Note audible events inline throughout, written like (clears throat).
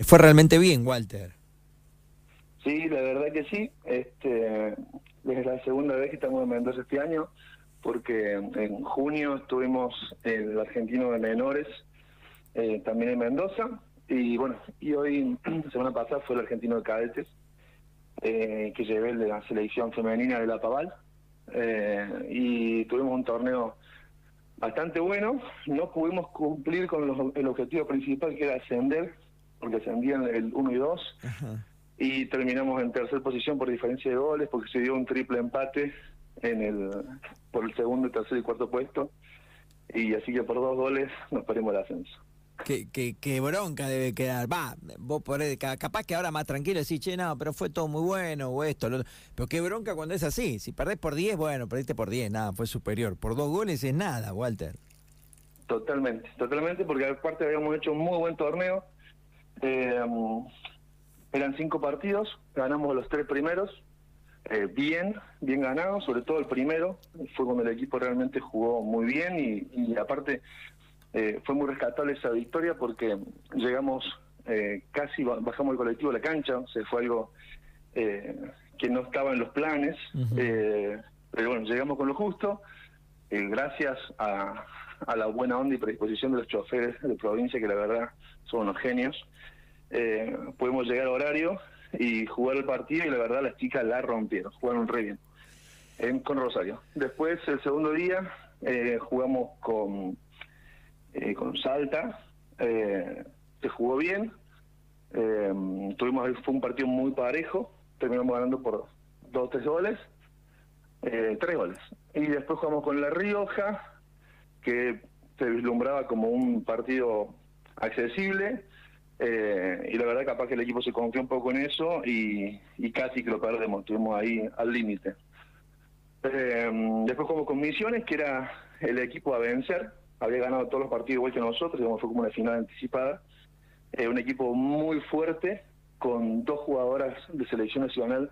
Fue realmente bien, Walter. Sí, la verdad que sí. Este, es la segunda vez que estamos en Mendoza este año, porque en junio estuvimos el argentino de menores, eh, también en Mendoza, y bueno, y hoy, la (clears throat) semana pasada, fue el argentino de cadetes, eh, que llevé el de la selección femenina de la Paval, eh, y tuvimos un torneo bastante bueno. No pudimos cumplir con el objetivo principal, que era ascender porque ascendían el 1 y 2. Y terminamos en tercera posición por diferencia de goles, porque se dio un triple empate en el por el segundo, tercer y cuarto puesto. Y así que por dos goles nos perdimos el ascenso. Qué, qué, bronca debe quedar. Va, vos por capaz que ahora más tranquilo decís, che, no, pero fue todo muy bueno o esto. Pero qué bronca cuando es así. Si perdés por 10, bueno, perdiste por 10, nada, fue superior. Por dos goles es nada, Walter. Totalmente, totalmente, porque aparte habíamos hecho un muy buen torneo eh, eran cinco partidos, ganamos los tres primeros, eh, bien, bien ganados, sobre todo el primero, fue cuando el equipo realmente jugó muy bien y, aparte eh, fue muy rescatable esa victoria porque llegamos eh, casi, bajamos el colectivo a la cancha, o sea, fue algo que no estaba en los planes, pero bueno, llegamos con lo justo, gracias a, a la buena onda y predisposición de los choferes de provincia, que la verdad son unos genios eh, pudimos llegar a horario y jugar el partido y la verdad las chicas la rompieron, jugaron re bien en, con Rosario. Después el segundo día eh, jugamos con, eh, con Salta, eh, se jugó bien, tuvimos fue un partido muy parejo, terminamos ganando por dos tres goles, tres goles. Y después jugamos con La Rioja, que se vislumbraba como un partido accesible, eh, y la verdad capaz que el equipo se confió un poco en eso y, casi que lo perdemos, estuvimos ahí al límite. Eh, después como con Misiones, que era el equipo a vencer, había ganado todos los partidos igual que nosotros, digamos, fue como una final anticipada. Eh, un equipo muy fuerte, con dos jugadoras de selección nacional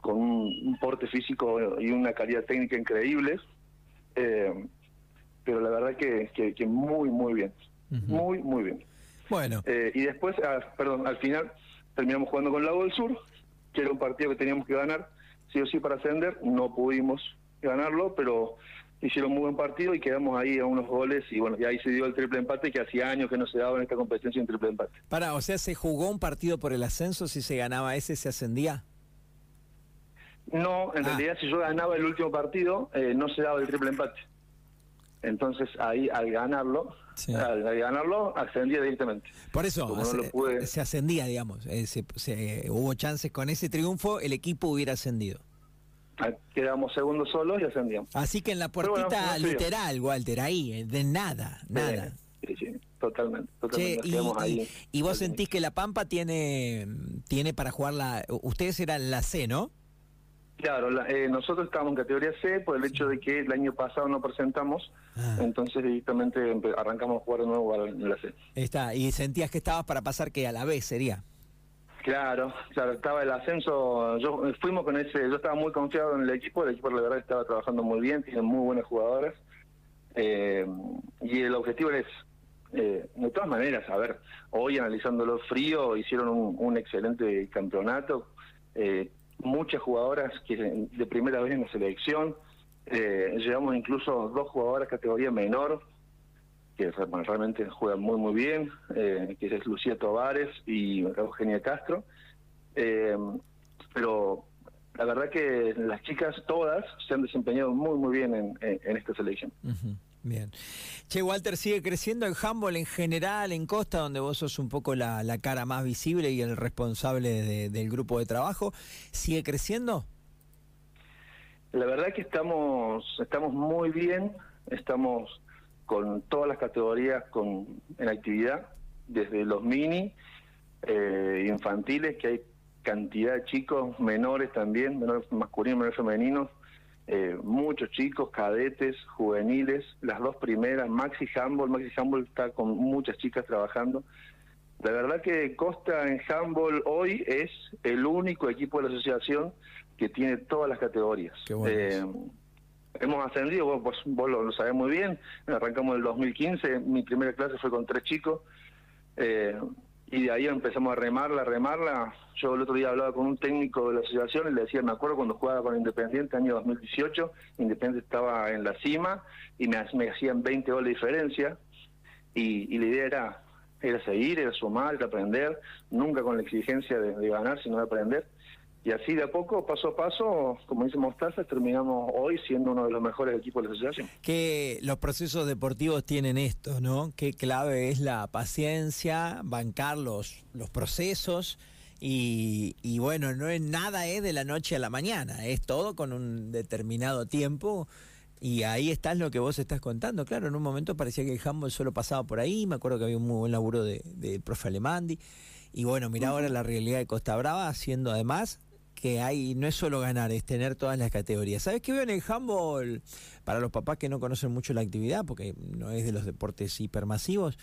con un, porte físico y una calidad técnica increíbles. pero la verdad que, que, muy, muy bien. Muy, muy bien. Bueno. Eh, y después, ah, perdón, al final terminamos jugando con Lago del Sur, que era un partido que teníamos que ganar, sí o sí para ascender, no pudimos ganarlo, pero hicieron muy buen partido y quedamos ahí a unos goles y bueno, y ahí se dio el triple empate que hacía años que no se daba en esta competencia un triple empate. Para, o sea, ¿se jugó un partido por el ascenso? Si se ganaba ese, ¿se ascendía? No, en ah. realidad si yo ganaba el último partido, eh, no se daba el triple empate. Entonces ahí al ganarlo, al, ganarlo ascendía directamente. Por eso se, ascendía, digamos. Eh, se, hubo chances con ese triunfo, el equipo hubiera ascendido. Ah, quedamos segundos solos y ascendíamos. Así que en la puertita literal, Walter, ahí, eh, de nada, nada. Sí, sí, totalmente. y, vos sentís que La Pampa tiene, tiene para jugar la... Ustedes eran la C, ¿no? Claro, eh, nosotros estábamos en categoría C por el hecho de que el año pasado no presentamos, ah. entonces directamente arrancamos a jugar de nuevo en la C. Está, y sentías que estabas para pasar que a la B sería. Claro, claro, estaba el ascenso, yo eh, fuimos con ese, yo estaba muy confiado en el equipo, el equipo la verdad estaba trabajando muy bien, tienen muy buenas jugadoras, eh, y el objetivo es, de todas maneras, a ver, hoy analizándolo frío, hicieron un, un excelente campeonato, eh, muchas jugadoras que de primera vez en la selección. Eh, llevamos incluso dos jugadoras categoría menor que realmente juegan muy muy bien, eh, que es Lucía Tovares y Eugenia Castro. Eh, pero la verdad que las chicas todas se han desempeñado muy muy bien en, en esta selección. Bien. Che, Walter, ¿sigue creciendo el handball en general en Costa, donde vos sos un poco la, cara más visible y el responsable del grupo de trabajo? ¿Sigue creciendo? La verdad que estamos, estamos muy bien, estamos con todas las categorías con, en actividad, desde los mini, eh, infantiles, que hay cantidad de chicos, menores también, menores masculinos, menores femeninos, eh, muchos chicos, cadetes, juveniles, las dos primeras, Maxi Handball, Maxi Handball está con muchas chicas trabajando. La verdad que Costa en Handball hoy es el único equipo de la asociación que tiene todas las categorías. Eh, hemos ascendido, vos, vos, lo, sabés muy bien, arrancamos en el 2015, mi primera clase fue con tres chicos, eh, y de ahí empezamos a remarla, a remarla. Yo el otro día hablaba con un técnico de la asociación y le decía, me acuerdo cuando jugaba con Independiente, año 2018, Independiente estaba en la cima y me, hacían 20 goles de diferencia y, la idea era, era seguir, era sumar, era aprender, nunca con la exigencia de ganar, sino de aprender. Y así de a poco, paso a paso, como dice Mostaza, terminamos hoy siendo uno de los mejores equipos de la asociación. Que los procesos deportivos tienen esto, ¿no? Qué clave es la paciencia, bancar los, los procesos. Y, y, bueno, no es nada es de la noche a la mañana, es todo con un determinado tiempo. Y ahí está lo que vos estás contando. Claro, en un momento parecía que el handball solo pasaba por ahí. Me acuerdo que había un muy buen laburo de, de profe Alemandi. Y bueno, mira ahora la realidad de Costa Brava, haciendo además que hay, no es solo ganar, es tener todas las categorías. ¿Sabes qué veo en el handball? Para los papás que no conocen mucho la actividad, porque no es de los deportes hipermasivos,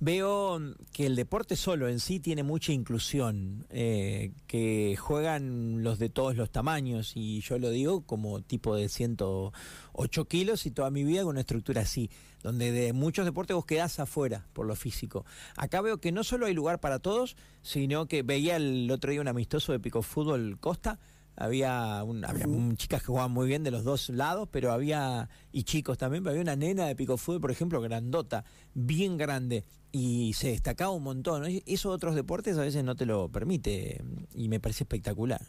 veo que el deporte solo en sí tiene mucha inclusión, eh, que juegan los de todos los tamaños, y yo lo digo como tipo de 108 kilos y toda mi vida con una estructura así donde de muchos deportes vos quedás afuera por lo físico. Acá veo que no solo hay lugar para todos, sino que veía el otro día un amistoso de pico fútbol Costa, había, un, había chicas que jugaban muy bien de los dos lados, pero había, y chicos también, pero había una nena de pico fútbol, por ejemplo, grandota, bien grande, y se destacaba un montón. Eso otros deportes a veces no te lo permite, y me parece espectacular.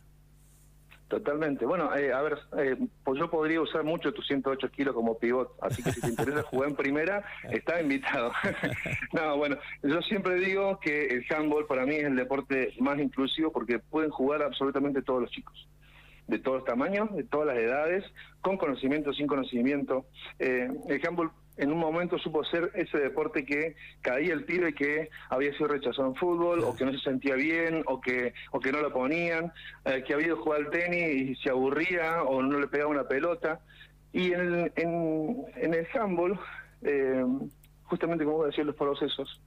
Totalmente. Bueno, eh, a ver, eh, pues yo podría usar mucho tus 108 kilos como pivot, así que si te interesa (laughs) jugar en primera, está invitado. (laughs) no, bueno, yo siempre digo que el handball para mí es el deporte más inclusivo porque pueden jugar absolutamente todos los chicos, de todos tamaños, de todas las edades, con conocimiento, sin conocimiento. Eh, el handball en un momento supo ser ese deporte que caía el pibe que había sido rechazado en fútbol o que no se sentía bien o que o que no lo ponían, eh, que había ido a jugar al tenis y se aburría o no le pegaba una pelota. Y en el, en, el handball, eh, justamente como decía, los procesos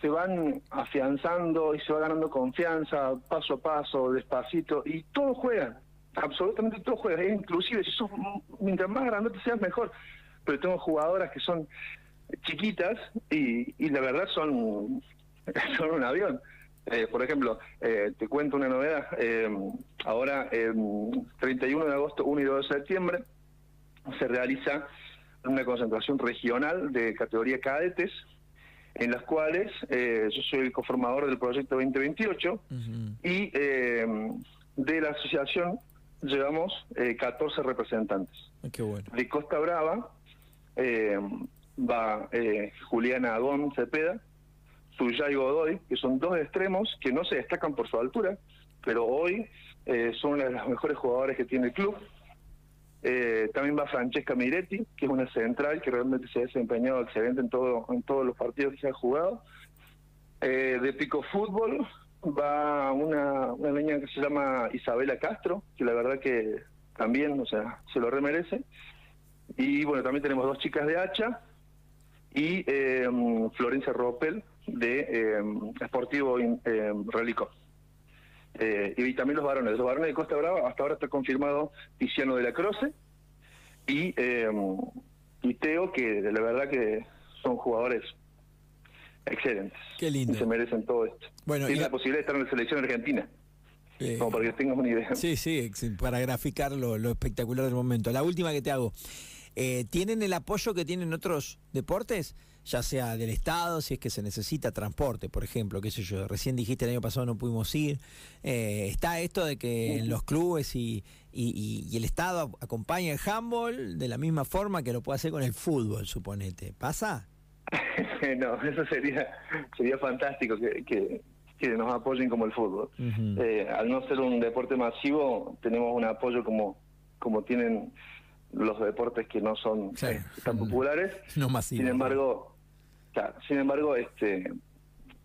se van afianzando y se va ganando confianza paso a paso, despacito, y todos juegan, absolutamente todos juegan, inclusive si sos, mientras más grande seas mejor pero tengo jugadoras que son chiquitas y, y la verdad son, (laughs) son un avión. Eh, por ejemplo, eh, te cuento una novedad. Eh, ahora, 31 de agosto, 1 y 2 de septiembre, se realiza una concentración regional de categoría cadetes, en las cuales yo soy el conformador del proyecto 2028 y de la asociación llevamos 14 representantes. Qué bueno. De Costa Brava eh, va eh, Juliana Agón Cepeda, Suyay Godoy, que son dos extremos que no se destacan por su altura, pero hoy eh, son una de las mejores jugadoras que tiene el club. Eh, también va Francesca Miretti, que es una central que realmente se ha desempeñado excelente en, todo, en todos los partidos que se ha jugado. de pico fútbol va una, una niña que se llama Isabela Castro, que la verdad que también, o sea, se lo remerece. Y bueno, también tenemos dos chicas de hacha y eh, Florencia Ropel de eh, Sportivo Relico. Eh, y también los varones. Los varones de Costa Brava, hasta ahora está confirmado Tiziano de la Croce y, y Teo, que la verdad que son jugadores excelentes. Qué lindo. Y se merecen todo esto. Bueno, Tienen la posibilidad de estar en la selección argentina. Como para que tengas una idea. Sí, sí, para graficar lo, lo espectacular del momento. La última que te hago. Eh, ¿Tienen el apoyo que tienen otros deportes? Ya sea del Estado, si es que se necesita transporte, por ejemplo, qué sé yo. Recién dijiste el año pasado no pudimos ir. Eh, está esto de que los clubes y, y, el Estado acompaña el handball de la misma forma que lo puede hacer con el fútbol, suponete. ¿Pasa? (laughs) no, eso sería sería fantástico que, que, nos apoyen como el fútbol. Eh, al no ser un deporte masivo, tenemos un apoyo como, como tienen los deportes que no son eh, tan populares. (laughs) No Sin embargo, sin embargo, este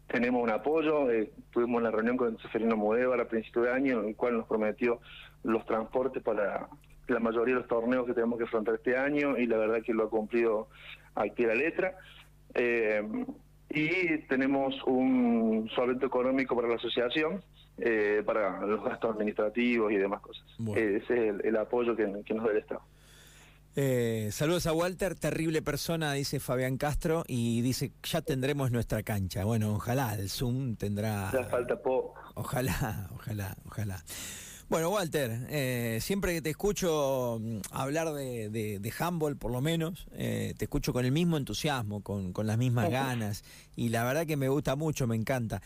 tenemos un apoyo. Eh, tuvimos la reunión con Seferino Mudevar a principio de año, en el cual nos prometió los transportes para la mayoría de los torneos que tenemos que afrontar este año y la verdad que lo ha cumplido a pie la letra. Eh, y tenemos un solvento económico para la asociación, para los gastos administrativos y demás cosas. Ese es el, apoyo que, que nos da el Estado. Eh, saludos a Walter, terrible persona, dice Fabián Castro, y dice, ya tendremos nuestra cancha. Bueno, ojalá, el Zoom tendrá... Ya falta poco. Ojalá, ojalá, ojalá. Bueno, Walter, eh, siempre que te escucho mm, hablar de, de, handball, por lo menos, eh, te escucho con el mismo entusiasmo, con, con las mismas ganas, y la verdad que me gusta mucho, me encanta.